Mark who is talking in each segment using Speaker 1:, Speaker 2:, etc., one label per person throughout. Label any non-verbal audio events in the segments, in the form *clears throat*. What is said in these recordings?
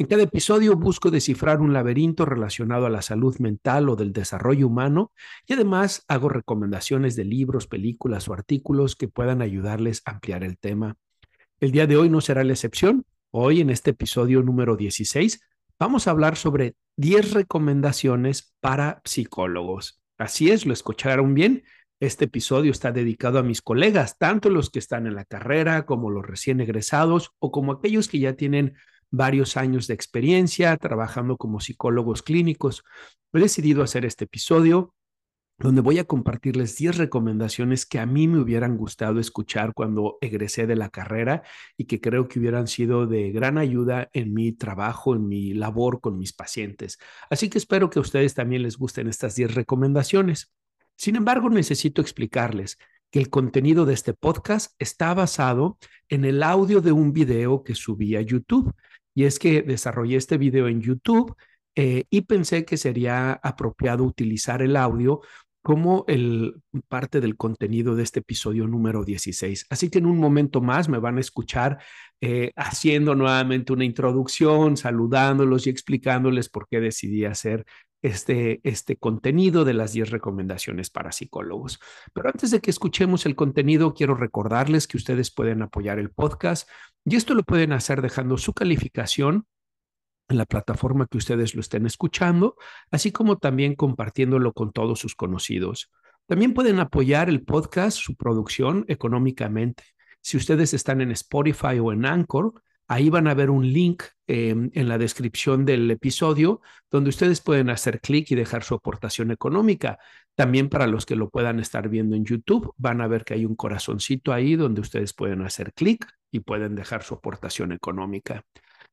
Speaker 1: En cada episodio busco descifrar un laberinto relacionado a la salud mental o del desarrollo humano y además hago recomendaciones de libros, películas o artículos que puedan ayudarles a ampliar el tema. El día de hoy no será la excepción. Hoy, en este episodio número 16, vamos a hablar sobre 10 recomendaciones para psicólogos. Así es, lo escucharon bien. Este episodio está dedicado a mis colegas, tanto los que están en la carrera como los recién egresados o como aquellos que ya tienen varios años de experiencia trabajando como psicólogos clínicos. He decidido hacer este episodio donde voy a compartirles 10 recomendaciones que a mí me hubieran gustado escuchar cuando egresé de la carrera y que creo que hubieran sido de gran ayuda en mi trabajo, en mi labor con mis pacientes. Así que espero que a ustedes también les gusten estas 10 recomendaciones. Sin embargo, necesito explicarles que el contenido de este podcast está basado en el audio de un video que subí a YouTube. Y es que desarrollé este video en YouTube eh, y pensé que sería apropiado utilizar el audio como el, parte del contenido de este episodio número 16. Así que en un momento más me van a escuchar eh, haciendo nuevamente una introducción, saludándolos y explicándoles por qué decidí hacer este, este contenido de las 10 recomendaciones para psicólogos. Pero antes de que escuchemos el contenido, quiero recordarles que ustedes pueden apoyar el podcast y esto lo pueden hacer dejando su calificación en la plataforma que ustedes lo estén escuchando, así como también compartiéndolo con todos sus conocidos. También pueden apoyar el podcast, su producción económicamente. Si ustedes están en Spotify o en Anchor, ahí van a ver un link em, en la descripción del episodio donde ustedes pueden hacer clic y dejar su aportación económica. También para los que lo puedan estar viendo en YouTube, van a ver que hay un corazoncito ahí donde ustedes pueden hacer clic y pueden dejar su aportación económica.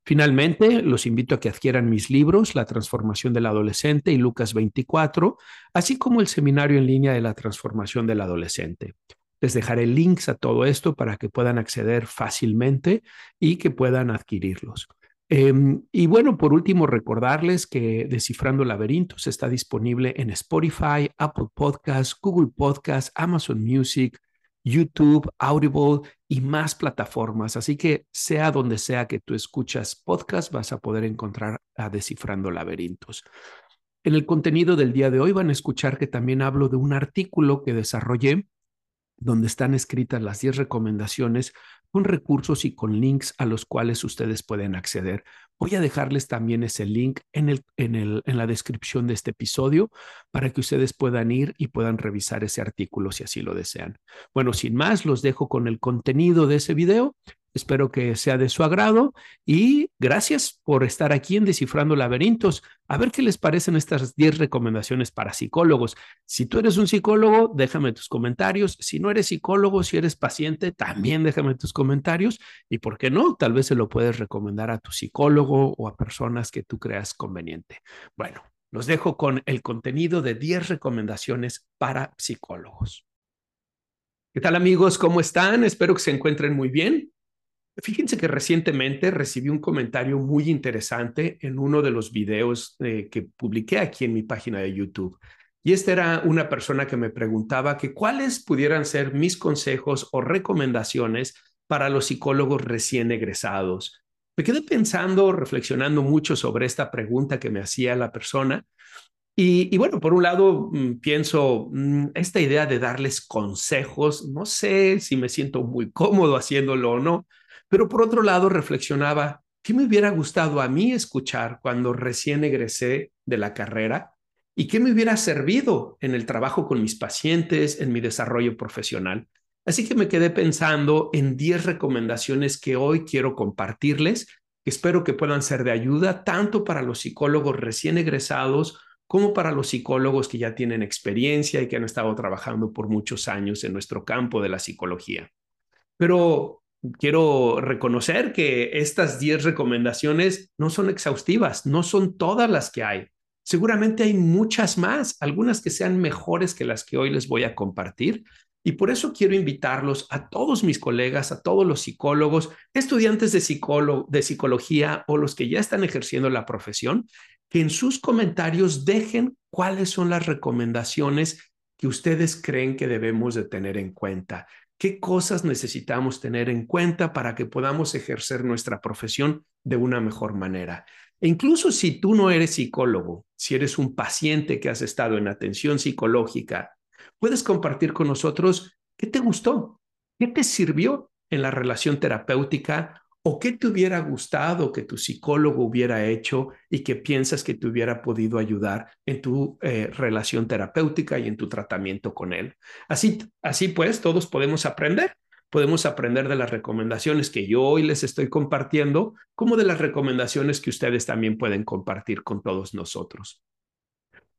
Speaker 1: Finalmente, los invito a que adquieran mis libros, La transformación del adolescente y Lucas 24, así como el seminario en línea de la transformación del adolescente. Les dejaré links a todo esto para que puedan acceder fácilmente y que puedan adquirirlos. Em, y bueno, por último, recordarles que Descifrando Laberintos está disponible en Spotify, Apple Podcasts, Google Podcasts, Amazon Music, YouTube, Audible y más plataformas. Así que sea donde sea que tú escuchas podcast, vas a poder encontrar a Descifrando Laberintos. En el contenido del día de hoy van a escuchar que también hablo de un artículo que desarrollé donde están escritas las 10 recomendaciones con recursos y con links a los cuales ustedes pueden acceder. Voy a dejarles también ese link en, el, en, el, en la descripción de este episodio para que ustedes puedan ir y puedan revisar ese artículo si así lo desean. Bueno, sin más, los dejo con el contenido de ese video Espero que sea de su agrado y gracias por estar aquí en Descifrando Laberintos. A ver qué les parecen estas 10 recomendaciones para psicólogos. Si tú eres un psicólogo, déjame tus comentarios. Si no eres psicólogo, si eres paciente, también déjame tus comentarios. Y por qué no, tal vez se lo puedes recomendar a tu psicólogo o a personas que tú creas conveniente. Bueno, los dejo con el contenido de 10 recomendaciones para psicólogos. ¿Qué tal amigos? ¿Cómo están? Espero que se encuentren muy bien. Fíjense que recientemente recibí un comentario muy interesante en uno de los videos eh, que publiqué aquí en mi página de YouTube. Y esta era una persona que me preguntaba que cuáles pudieran ser mis consejos o recomendaciones para los psicólogos recién egresados. Me quedé pensando, reflexionando mucho sobre esta pregunta que me hacía la persona. Y, y bueno, por un lado, mm, pienso, mm, esta idea de darles consejos, no sé si me siento muy cómodo haciéndolo o no, pero por otro lado, reflexionaba, ¿qué me hubiera gustado a mí escuchar cuando recién egresé de la carrera? ¿Y qué me hubiera servido en el trabajo con mis pacientes, en mi desarrollo profesional? Así que me quedé pensando en 10 recomendaciones que hoy quiero compartirles, que espero que puedan ser de ayuda tanto para los psicólogos recién egresados como para los psicólogos que ya tienen experiencia y que han estado trabajando por muchos años en nuestro campo de la psicología. Pero quiero reconocer que estas 10 recomendaciones no son exhaustivas, no son todas las que hay. Seguramente hay muchas más, algunas que sean mejores que las que hoy les voy a compartir. Y por eso quiero invitarlos a todos mis colegas, a todos los psicólogos, estudiantes de, de psicología o los que ya están ejerciendo la profesión, que en sus comentarios dejen cuáles son las recomendaciones que ustedes creen que debemos de tener en cuenta. ¿Qué cosas necesitamos tener en cuenta para que podamos ejercer nuestra profesión de una mejor manera? E incluso si tú no eres psicólogo, si eres un paciente que has estado en atención psicológica, puedes compartir con nosotros qué te gustó, qué te sirvió en la relación terapéutica o qué te hubiera gustado que tu psicólogo hubiera hecho y que piensas que te hubiera podido ayudar en tu eh, relación terapéutica y en tu tratamiento con él. Así, así pues, todos podemos aprender. Podemos aprender de las recomendaciones que yo hoy les estoy compartiendo, como de las recomendaciones que ustedes también pueden compartir con todos nosotros.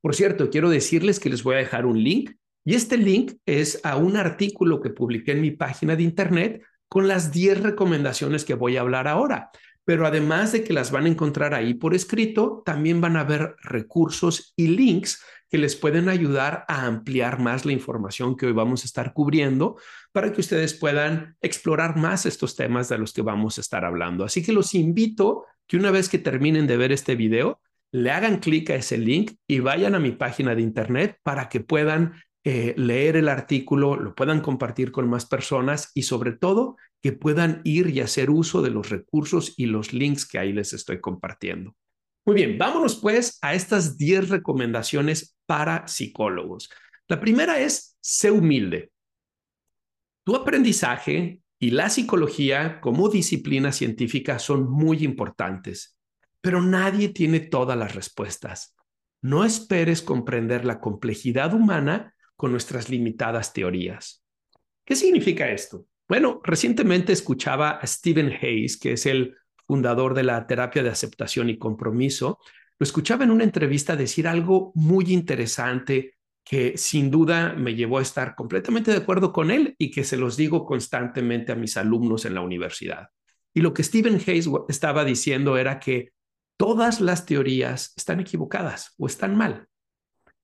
Speaker 1: Por cierto, quiero decirles que les voy a dejar un link y este link es a un artículo que publiqué en mi página de internet con las 10 recomendaciones que voy a hablar ahora. Pero además de que las van a encontrar ahí por escrito, también van a haber recursos y links que les pueden ayudar a ampliar más la información que hoy vamos a estar cubriendo para que ustedes puedan explorar más estos temas de los que vamos a estar hablando. Así que los invito que una vez que terminen de ver este video, le hagan clic a ese link y vayan a mi página de internet para que puedan eh, leer el artículo, lo puedan compartir con más personas y sobre todo que puedan ir y hacer uso de los recursos y los links que ahí les estoy compartiendo. Muy bien, vámonos pues a estas 10 recomendaciones para psicólogos. La primera es, sé humilde. Tu aprendizaje y la psicología como disciplina científica son muy importantes, pero nadie tiene todas las respuestas. No esperes comprender la complejidad humana con nuestras limitadas teorías. ¿Qué significa esto? Bueno, recientemente escuchaba a Stephen Hayes, que es el fundador de la terapia de aceptación y compromiso. Lo escuchaba en una entrevista decir algo muy interesante que sin duda me llevó a estar completamente de acuerdo con él y que se los digo constantemente a mis alumnos en la universidad. Y lo que Stephen Hayes estaba diciendo era que todas las teorías están equivocadas o están mal.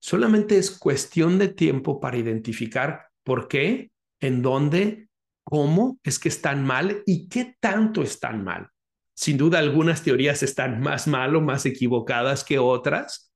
Speaker 1: Solamente es cuestión de tiempo para identificar por qué, en dónde, cómo es que están mal y qué tanto están mal. Sin duda, algunas teorías están más mal o más equivocadas que otras,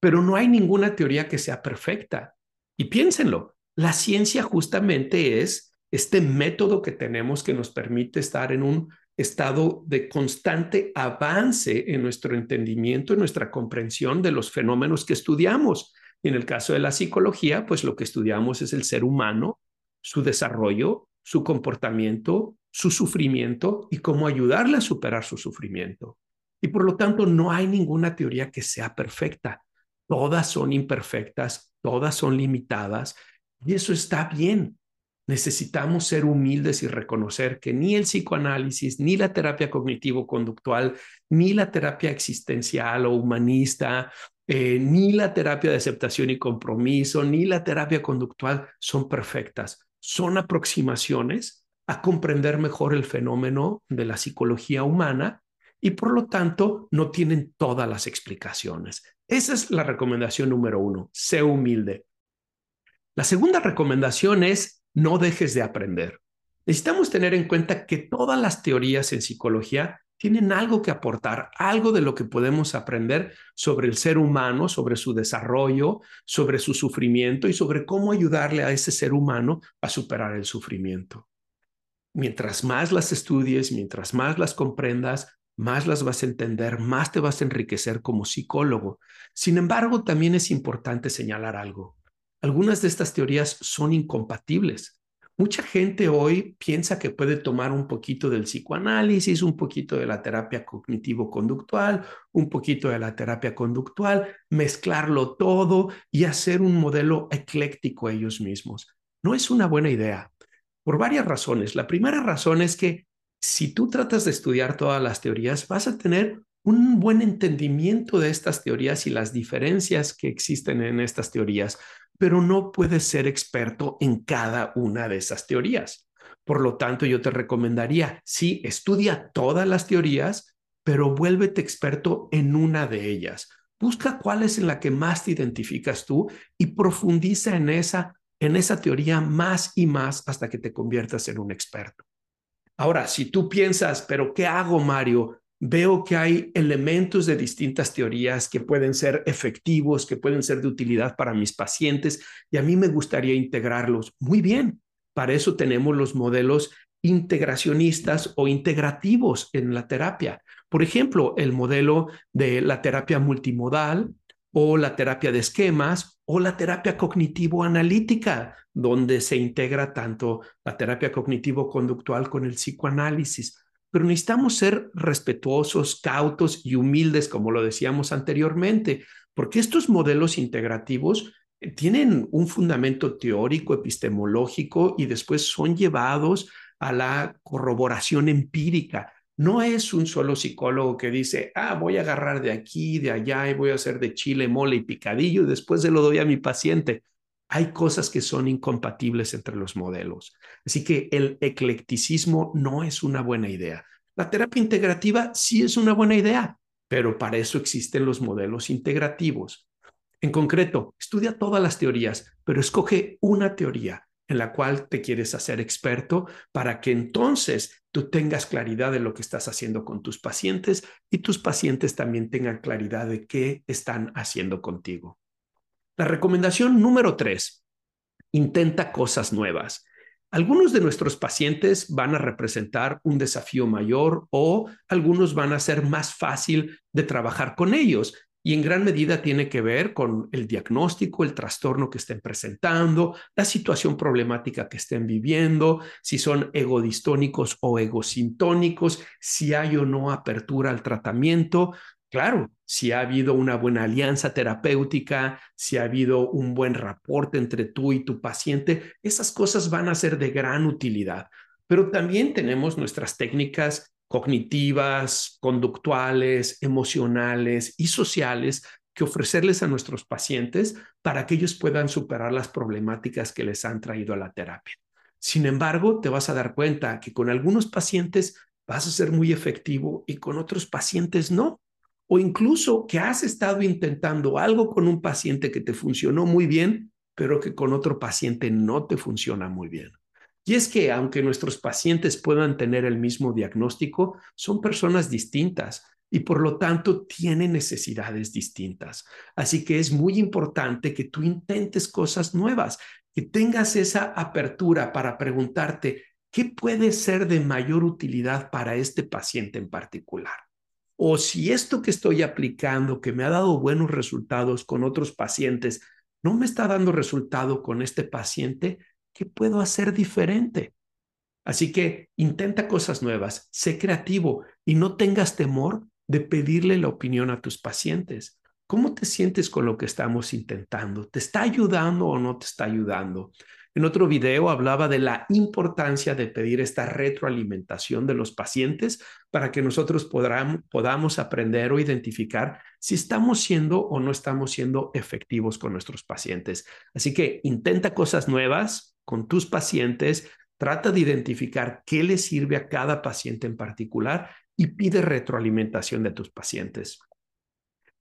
Speaker 1: pero no hay ninguna teoría que sea perfecta. Y piénsenlo, la ciencia justamente es este método que tenemos que nos permite estar en un estado de constante avance en nuestro entendimiento, en nuestra comprensión de los fenómenos que estudiamos. Y en el caso de la psicología, pues lo que estudiamos es el ser humano, su desarrollo, su comportamiento, su sufrimiento y cómo ayudarle a superar su sufrimiento. Y por lo tanto, no hay ninguna teoría que sea perfecta. Todas son imperfectas, todas son limitadas y eso está bien. Necesitamos ser humildes y reconocer que ni el psicoanálisis, ni la terapia cognitivo-conductual, ni la terapia existencial o humanista, eh, ni la terapia de aceptación y compromiso, ni la terapia conductual son perfectas. Son aproximaciones a comprender mejor el fenómeno de la psicología humana y por lo tanto no tienen todas las explicaciones. Esa es la recomendación número uno, sé humilde. La segunda recomendación es no dejes de aprender. Necesitamos tener en cuenta que todas las teorías en psicología tienen algo que aportar, algo de lo que podemos aprender sobre el ser humano, sobre su desarrollo, sobre su sufrimiento y sobre cómo ayudarle a ese ser humano a superar el sufrimiento. Mientras más las estudies, mientras más las comprendas, más las vas a entender, más te vas a enriquecer como psicólogo. Sin embargo, también es importante señalar algo. Algunas de estas teorías son incompatibles. Mucha gente hoy piensa que puede tomar un poquito del psicoanálisis, un poquito de la terapia cognitivo-conductual, un poquito de la terapia conductual, mezclarlo todo y hacer un modelo ecléctico ellos mismos. No es una buena idea por varias razones. La primera razón es que si tú tratas de estudiar todas las teorías, vas a tener un buen entendimiento de estas teorías y las diferencias que existen en estas teorías pero no puedes ser experto en cada una de esas teorías. Por lo tanto, yo te recomendaría, sí, estudia todas las teorías, pero vuélvete experto en una de ellas. Busca cuál es en la que más te identificas tú y profundiza en esa en esa teoría más y más hasta que te conviertas en un experto. Ahora, si tú piensas, pero ¿qué hago, Mario? Veo que hay elementos de distintas teorías que pueden ser efectivos, que pueden ser de utilidad para mis pacientes y a mí me gustaría integrarlos. Muy bien, para eso tenemos los modelos integracionistas o integrativos en la terapia. Por ejemplo, el modelo de la terapia multimodal o la terapia de esquemas o la terapia cognitivo-analítica, donde se integra tanto la terapia cognitivo-conductual con el psicoanálisis. Pero necesitamos ser respetuosos, cautos y humildes, como lo decíamos anteriormente, porque estos modelos integrativos eh, tienen un fundamento teórico, epistemológico y después son llevados a la corroboración empírica. No es un solo psicólogo que dice, ah, voy a agarrar de aquí, de allá y voy a hacer de chile, mole y picadillo y después se lo doy a mi paciente. Hay cosas que son incompatibles entre los modelos. Así que el eclecticismo no es una buena idea. La terapia integrativa sí es una buena idea, pero para eso existen los modelos integrativos. En concreto, estudia todas las teorías, pero escoge una teoría en la cual te quieres hacer experto para que entonces tú tengas claridad de lo que estás haciendo con tus pacientes y tus pacientes también tengan claridad de qué están haciendo contigo. La recomendación número tres, intenta cosas nuevas. Algunos de nuestros pacientes van a representar un desafío mayor o algunos van a ser más fácil de trabajar con ellos y en gran medida tiene que ver con el diagnóstico, el trastorno que estén presentando, la situación problemática que estén viviendo, si son egodistónicos o egosintónicos, si hay o no apertura al tratamiento. Claro, si ha habido una buena alianza terapéutica, si ha habido un buen reporte entre tú y tu paciente, esas cosas van a ser de gran utilidad. Pero también tenemos nuestras técnicas cognitivas, conductuales, emocionales y sociales que ofrecerles a nuestros pacientes para que ellos puedan superar las problemáticas que les han traído a la terapia. Sin embargo, te vas a dar cuenta que con algunos pacientes vas a ser muy efectivo y con otros pacientes no. O incluso que has estado intentando algo con un paciente que te funcionó muy bien, pero que con otro paciente no te funciona muy bien. Y es que aunque nuestros pacientes puedan tener el mismo diagnóstico, son personas distintas y por lo tanto tienen necesidades distintas. Así que es muy importante que tú intentes cosas nuevas, que tengas esa apertura para preguntarte qué puede ser de mayor utilidad para este paciente en particular. O si esto que estoy aplicando, que me ha dado buenos resultados con otros pacientes, no me está dando resultado con este paciente, ¿qué puedo hacer diferente? Así que intenta cosas nuevas, sé creativo y no tengas temor de pedirle la opinión a tus pacientes. ¿Cómo te sientes con lo que estamos intentando? ¿Te está ayudando o no te está ayudando? En otro video hablaba de la importancia de pedir esta retroalimentación de los pacientes para que nosotros podamos aprender o identificar si estamos siendo o no estamos siendo efectivos con nuestros pacientes. Así que intenta cosas nuevas, con tus pacientes, trata de identificar qué le sirve a cada paciente en particular y pide retroalimentación de tus pacientes.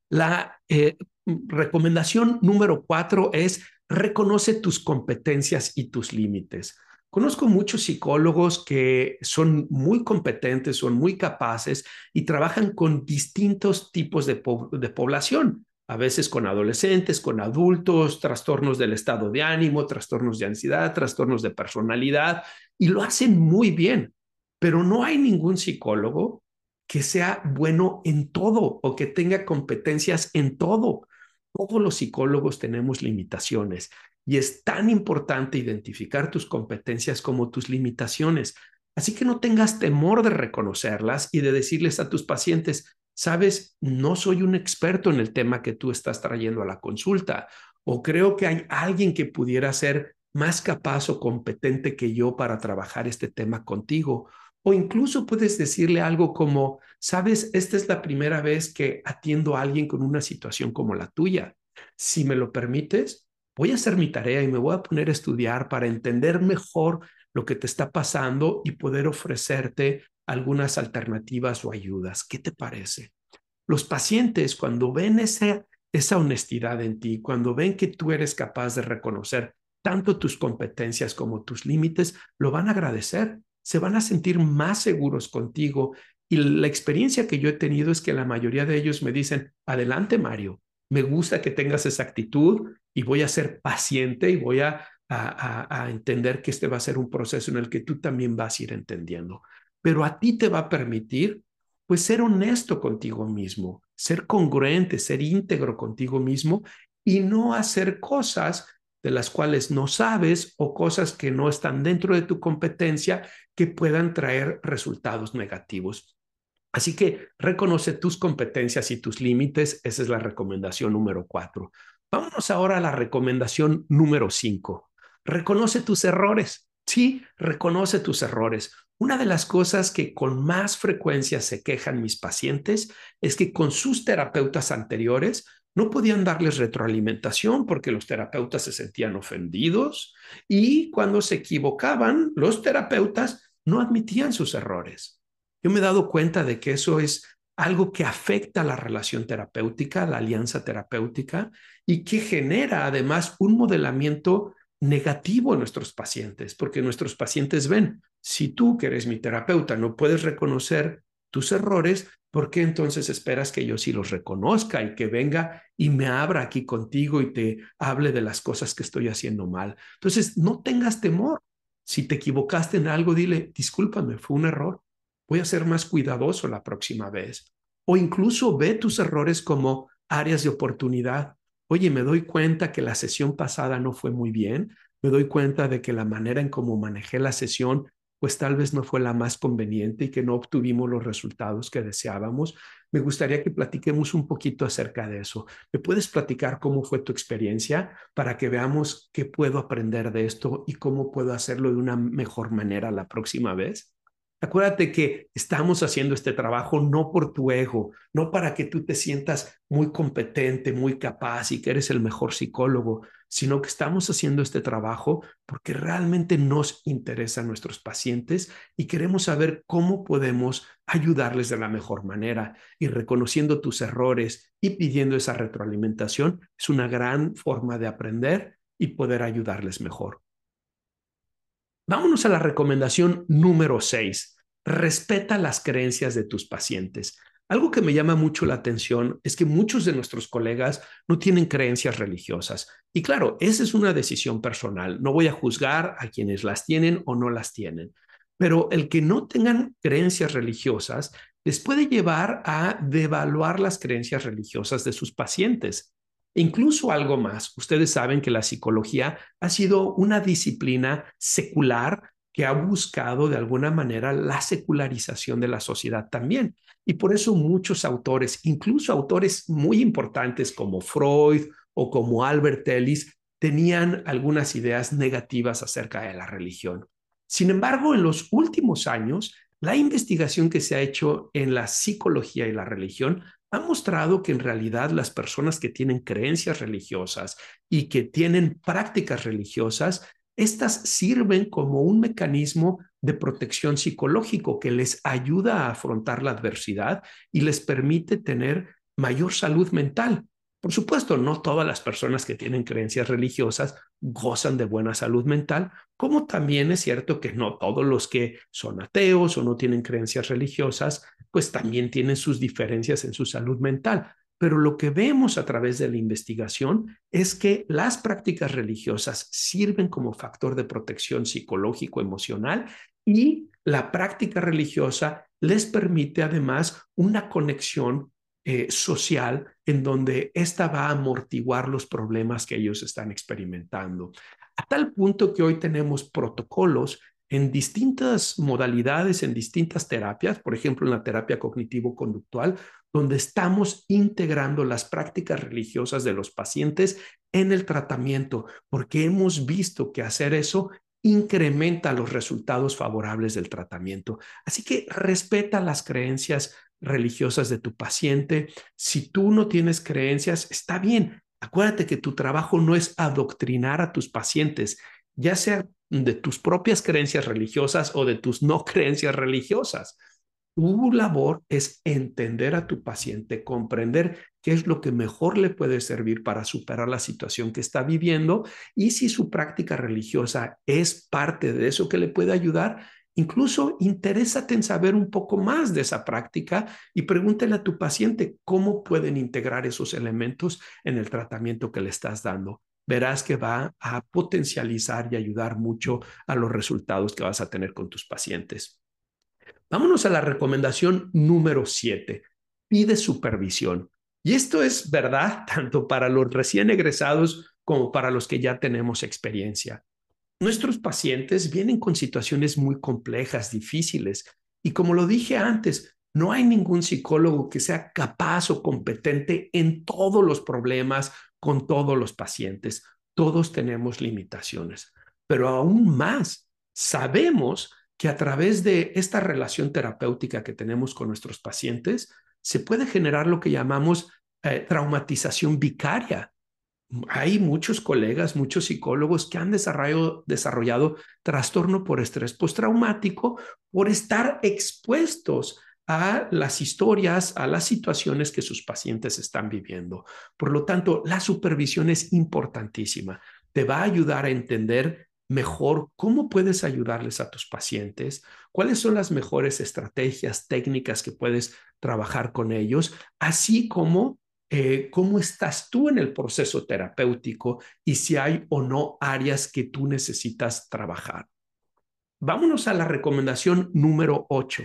Speaker 1: La eh, recomendación número cuatro es reconoce tus competencias y tus límites. Conozco muchos psicólogos que son muy competentes, son muy capaces y trabajan con distintos tipos de, población a veces con adolescentes, con adultos, trastornos del estado de ánimo, trastornos de ansiedad, trastornos de personalidad, y lo hacen muy bien, pero no hay ningún psicólogo que sea bueno en todo o que tenga competencias en todo. Todos los psicólogos tenemos limitaciones y es tan importante identificar tus competencias como tus limitaciones. Así que no tengas temor de reconocerlas y de decirles a tus pacientes, sabes, no soy un experto en el tema que tú estás trayendo a la consulta, o creo que hay alguien que pudiera ser más capaz o competente que yo para trabajar este tema contigo. O incluso puedes decirle algo como, sabes, esta es la primera vez que atiendo a alguien con una situación como la tuya. Si me lo permites, voy a hacer mi tarea y me voy a poner a estudiar para entender mejor lo que te está pasando y poder ofrecerte algunas alternativas o ayudas. ¿Qué te parece? Los pacientes, cuando ven esa, esa honestidad en ti, cuando ven que tú eres capaz de reconocer tanto tus competencias como tus límites lo van a agradecer, se van a sentir más seguros contigo. Y la experiencia que yo he tenido es que la mayoría de ellos me dicen, adelante Mario, me gusta que tengas esa actitud y voy a ser paciente y voy a, a, entender que este va a ser un proceso en el que tú también vas a ir entendiendo. Pero a ti te va a permitir, pues, ser honesto contigo mismo, ser congruente, ser íntegro contigo mismo y no hacer cosas de las cuales no sabes o cosas que no están dentro de tu competencia que puedan traer resultados negativos. Así que reconoce tus competencias y tus límites. Esa es la recomendación número cuatro. Vámonos ahora a la recomendación número cinco. Reconoce tus errores. Sí, reconoce tus errores. Una de las cosas que con más frecuencia se quejan mis pacientes es que con sus terapeutas anteriores no podían darles retroalimentación porque los terapeutas se sentían ofendidos y cuando se equivocaban, los terapeutas no admitían sus errores. Yo me he dado cuenta de que eso es algo que afecta la relación terapéutica, la alianza terapéutica y que genera además un modelamiento negativo en nuestros pacientes, porque nuestros pacientes ven, si tú que eres mi terapeuta no puedes reconocer tus errores, ¿por qué entonces esperas que yo sí los reconozca y que venga y me abra aquí contigo y te hable de las cosas que estoy haciendo mal? Entonces, no tengas temor. Si te equivocaste en algo, dile, discúlpame, fue un error. Voy a ser más cuidadoso la próxima vez. O incluso ve tus errores como áreas de oportunidad. Oye, me doy cuenta que la sesión pasada no fue muy bien. Me doy cuenta de que la manera en cómo manejé la sesión pues tal vez no fue la más conveniente y que no obtuvimos los resultados que deseábamos. Me gustaría que platiquemos un poquito acerca de eso. ¿Me puedes platicar cómo fue tu experiencia para que veamos qué puedo aprender de esto y cómo puedo hacerlo de una mejor manera la próxima vez? Acuérdate que estamos haciendo este trabajo no por tu ego, no para que tú te sientas muy competente, muy capaz y que eres el mejor psicólogo, sino que estamos haciendo este trabajo porque realmente nos interesan nuestros pacientes y queremos saber cómo podemos ayudarles de la mejor manera. Y reconociendo tus errores y pidiendo esa retroalimentación es una gran forma de aprender y poder ayudarles mejor. Vámonos a la recomendación número 6. Respeta las creencias de tus pacientes. Algo que me llama mucho la atención es que muchos de nuestros colegas no tienen creencias religiosas. Y claro, esa es una decisión personal. No voy a juzgar a quienes las tienen o no las tienen. Pero el que no tengan creencias religiosas les puede llevar a devaluar las creencias religiosas de sus pacientes. Incluso algo más, ustedes saben que la psicología ha sido una disciplina secular que ha buscado de alguna manera la secularización de la sociedad también. Y por eso muchos autores, incluso autores muy importantes como Freud o como Albert Ellis, tenían algunas ideas negativas acerca de la religión. Sin embargo, en los últimos años, la investigación que se ha hecho en la psicología y la religión ha mostrado que en realidad las personas que tienen creencias religiosas y que tienen prácticas religiosas, estas sirven como un mecanismo de protección psicológico que les ayuda a afrontar la adversidad y les permite tener mayor salud mental. Por supuesto, no todas las personas que tienen creencias religiosas gozan de buena salud mental, como también es cierto que no todos los que son ateos o no tienen creencias religiosas, pues también tienen sus diferencias en su salud mental. Pero lo que vemos a través de la investigación es que las prácticas religiosas sirven como factor de protección psicológico emocional y la práctica religiosa les permite además una conexión eh, social en donde ésta va a amortiguar los problemas que ellos están experimentando. A tal punto que hoy tenemos protocolos en distintas modalidades, en distintas terapias, por ejemplo, en la terapia cognitivo-conductual, donde estamos integrando las prácticas religiosas de los pacientes en el tratamiento, porque hemos visto que hacer eso incrementa los resultados favorables del tratamiento. Así que respeta las creencias religiosas de tu paciente. Si tú no tienes creencias, está bien. Acuérdate que tu trabajo no es adoctrinar a tus pacientes, ya sea de tus propias creencias religiosas o de tus no *laughs* creencias religiosas. Tu labor es entender a tu paciente, comprender qué es lo que mejor le puede servir para superar la situación que está viviendo y si su práctica religiosa es parte de eso que le puede ayudar, incluso interésate en saber un poco más de esa práctica y pregúntele a tu paciente cómo pueden integrar esos elementos en el tratamiento que le estás dando. Verás que va a potencializar y ayudar mucho a los resultados que vas a tener con tus pacientes. Vámonos a la recomendación número siete. Pide supervisión. Y esto es verdad *laughs* tanto para los recién egresados como para los que ya tenemos experiencia. Nuestros pacientes vienen con situaciones muy complejas, difíciles, y como lo dije antes, no hay ningún psicólogo que sea capaz o competente en todos los problemas con todos los pacientes. Todos tenemos limitaciones, pero aún más, sabemos que a través de esta relación terapéutica que tenemos con nuestros pacientes, se puede generar lo que llamamos eh, traumatización vicaria. Hay muchos colegas, muchos psicólogos que han desarrollado, trastorno por estrés postraumático por estar expuestos a las historias, a las situaciones que sus pacientes están viviendo. Por lo tanto, la supervisión es importantísima. Te va a ayudar a entender mejor cómo puedes ayudarles a tus pacientes, cuáles son las mejores estrategias técnicas que puedes trabajar con ellos, así como eh, cómo estás tú en el proceso terapéutico y si hay o no áreas que tú necesitas trabajar. Vámonos a la recomendación número 8.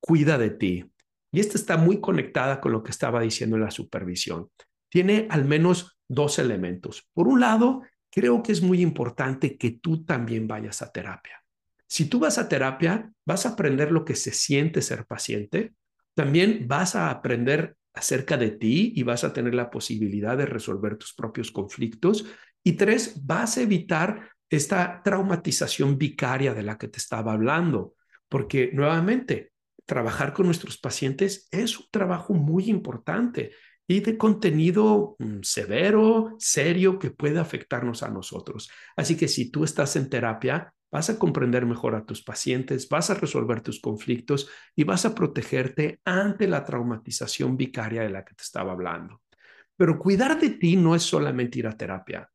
Speaker 1: Cuida de ti. Y esta está muy conectada con lo que estaba diciendo en la supervisión. Tiene al menos dos elementos. Por un lado, creo que es muy importante que tú también vayas a terapia. Si tú vas a terapia, vas a aprender lo que se siente ser paciente, también vas a aprender acerca de ti y vas a tener la posibilidad de resolver tus propios conflictos. Y tres, vas a evitar esta traumatización vicaria de la que te estaba hablando, porque nuevamente, trabajar con nuestros pacientes es un trabajo muy importante y de contenido mm, severo, serio, que puede afectarnos a nosotros. Así que si tú estás en terapia, vas a comprender mejor a tus pacientes, vas a resolver tus conflictos y vas a protegerte ante la traumatización vicaria de la que te estaba hablando. Pero cuidar de ti no es solamente ir a terapia.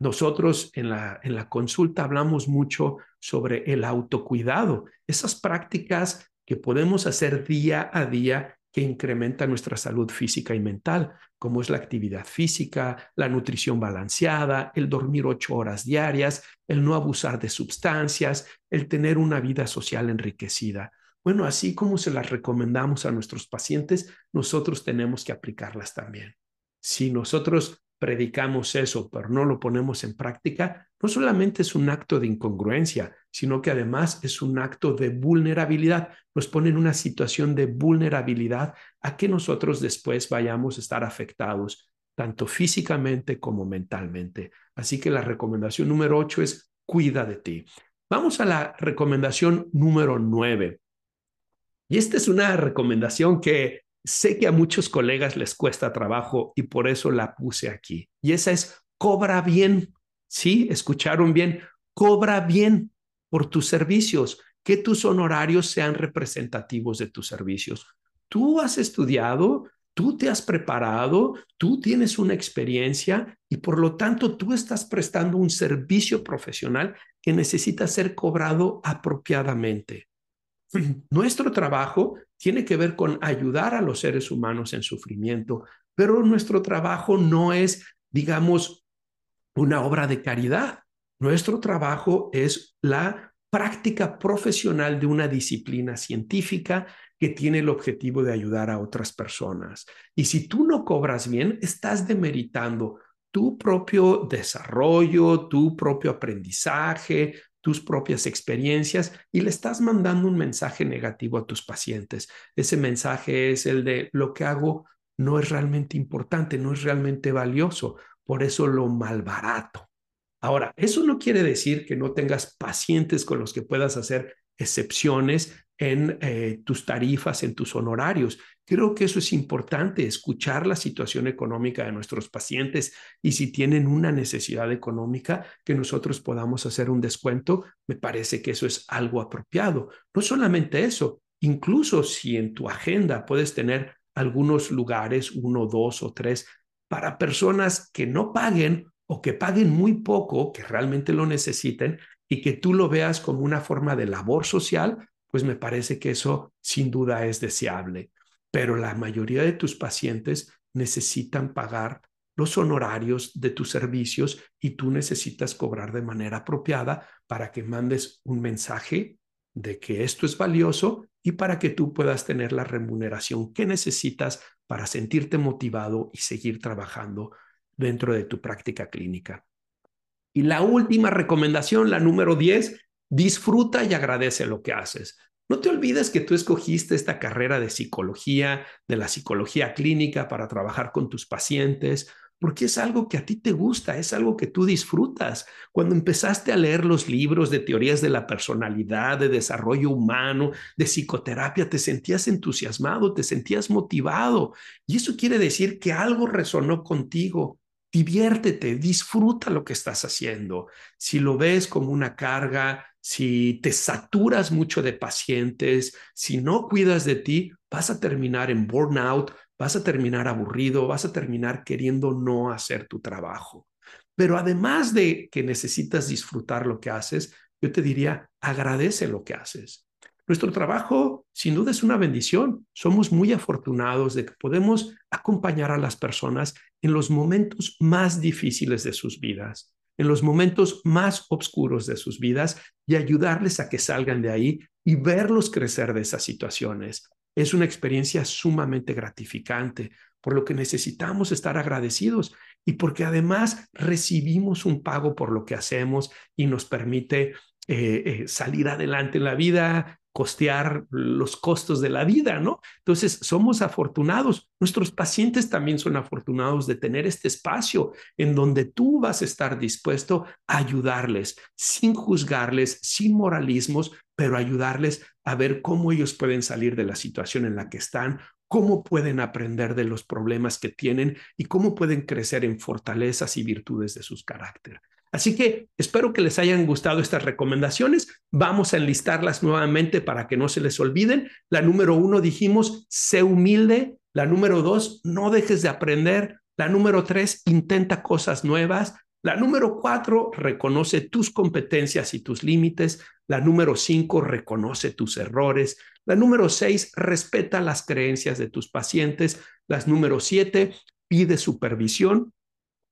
Speaker 1: Nosotros en la, en la consulta hablamos mucho sobre el autocuidado, esas prácticas que podemos hacer día a día que incrementa nuestra salud física y mental, como es la actividad física, la nutrición balanceada, el dormir ocho horas diarias, el no abusar de sustancias, el tener una vida social enriquecida. Bueno, así como se las recomendamos a nuestros pacientes, nosotros tenemos que aplicarlas también. Si nosotros predicamos eso, pero no lo ponemos en práctica, no solamente es un acto de incongruencia, sino que además es un acto de vulnerabilidad. Nos pone en una situación de vulnerabilidad a que nosotros después vayamos a estar afectados, tanto físicamente como mentalmente. Así que la recomendación número ocho es cuida de ti. Vamos a la recomendación número nueve. Y esta es una recomendación que sé que a muchos colegas les cuesta trabajo y por eso la puse aquí. Y esa es, cobra bien. Sí, escucharon bien, cobra bien por tus servicios, que tus honorarios sean representativos de tus servicios. Tú has estudiado, tú te has preparado, tú tienes una experiencia y por lo tanto tú estás prestando un servicio profesional que necesita ser cobrado apropiadamente. *clears throat* Nuestro trabajo tiene que ver con ayudar a los seres humanos en sufrimiento, pero nuestro trabajo no es, digamos, una obra de caridad. Nuestro trabajo es la práctica profesional de una disciplina científica que tiene el objetivo de ayudar a otras personas. Y si tú no cobras bien, estás demeritando tu propio desarrollo, tu propio aprendizaje, tus propias experiencias y le estás mandando un mensaje negativo a tus pacientes. Ese mensaje es el de lo que hago no es realmente importante, no es realmente valioso, por eso lo malbarato. Ahora, eso no quiere decir que no tengas pacientes con los que puedas hacer excepciones en eh, tus tarifas, en tus honorarios. Creo que eso es importante, escuchar la situación económica de nuestros pacientes y si tienen una necesidad económica, que nosotros podamos hacer un descuento, me parece que eso es algo apropiado. No solamente eso, incluso si en tu agenda puedes tener algunos lugares, uno, dos o tres, para personas que no paguen o que paguen muy poco, que realmente lo necesiten, y que tú lo veas como una forma de labor social, pues me parece que eso sin duda es deseable. Pero la mayoría de tus pacientes necesitan pagar los honorarios de tus servicios y tú necesitas cobrar de manera apropiada para que mandes un mensaje de que esto es valioso y para que tú puedas tener la remuneración que necesitas para sentirte motivado y seguir trabajando dentro de tu práctica clínica. Y la última recomendación, la número 10, disfruta y agradece lo que haces. No te olvides que tú escogiste esta carrera de psicología, de la psicología clínica para trabajar con tus pacientes, porque es algo que a ti te gusta, es algo que tú disfrutas. Cuando empezaste a leer los libros de teorías de la personalidad, de desarrollo humano, de psicoterapia, te sentías entusiasmado, te sentías motivado. Y eso quiere decir que algo resonó contigo. Diviértete, disfruta lo que estás haciendo. Si lo ves como una carga, si te saturas mucho de pacientes, si no cuidas de ti, vas a terminar en burnout, vas a terminar aburrido, vas a terminar queriendo no hacer tu trabajo. Pero además de que necesitas disfrutar lo que haces, yo te diría, agradece lo que haces. Nuestro trabajo, sin duda, es una bendición. Somos muy afortunados de que podemos acompañar a las personas en los momentos más difíciles de sus vidas, en los momentos más oscuros de sus vidas y ayudarles a que salgan de ahí y verlos crecer de esas situaciones. Es una experiencia sumamente gratificante, por lo que necesitamos estar agradecidos y porque además recibimos un pago por lo que hacemos y nos permite eh, eh, salir adelante en la vida, costear los costos de la vida, ¿no? Entonces, somos afortunados. Nuestros pacientes también son afortunados de tener este espacio en donde tú vas a estar dispuesto a ayudarles sin juzgarles, sin moralismos, pero ayudarles a ver cómo ellos pueden salir de la situación en la que están, cómo pueden aprender de los problemas que tienen y cómo pueden crecer en fortalezas y virtudes de sus carácter. Así que espero que les hayan gustado estas recomendaciones. Vamos a enlistarlas nuevamente para que no se les olviden. La número uno dijimos, sé humilde. La número dos, no dejes de aprender. La número tres, intenta cosas nuevas. La número cuatro, reconoce tus competencias y tus límites. La número cinco, reconoce tus errores. La número seis, respeta las creencias de tus pacientes. Las número siete, pide supervisión.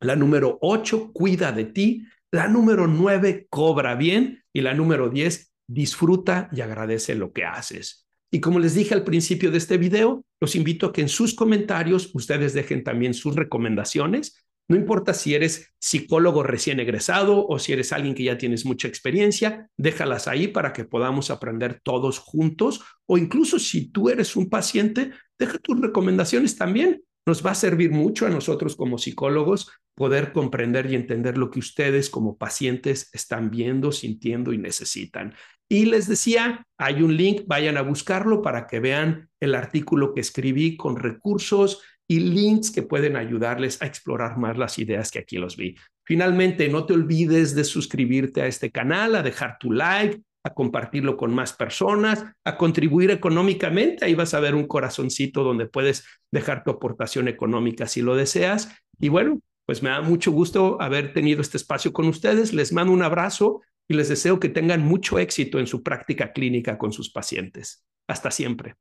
Speaker 1: La número 8, cuida de ti. La número 9, cobra bien. Y la número 10, disfruta y agradece lo que haces. Y como les dije al principio de este video, los invito a que en sus comentarios ustedes dejen también sus recomendaciones. No importa si eres psicólogo recién egresado o si eres alguien que ya tienes mucha experiencia, déjalas ahí para que podamos aprender todos juntos. O incluso si tú eres un paciente, deja tus recomendaciones también nos va a servir mucho a nosotros como psicólogos poder comprender y entender lo que ustedes como pacientes están viendo, sintiendo y necesitan. Y les decía, hay un link, vayan a buscarlo para que vean el artículo que escribí con recursos y links que pueden ayudarles a explorar más las ideas que aquí los vi. Finalmente, no te olvides de suscribirte a este canal, a dejar tu like, a compartirlo con más personas, a contribuir económicamente. Ahí vas a ver un corazoncito donde puedes dejar tu aportación económica si lo deseas. Y bueno, pues me da mucho gusto haber tenido este espacio con ustedes. Les mando un abrazo y les deseo que tengan mucho éxito en su práctica clínica con sus pacientes. Hasta siempre.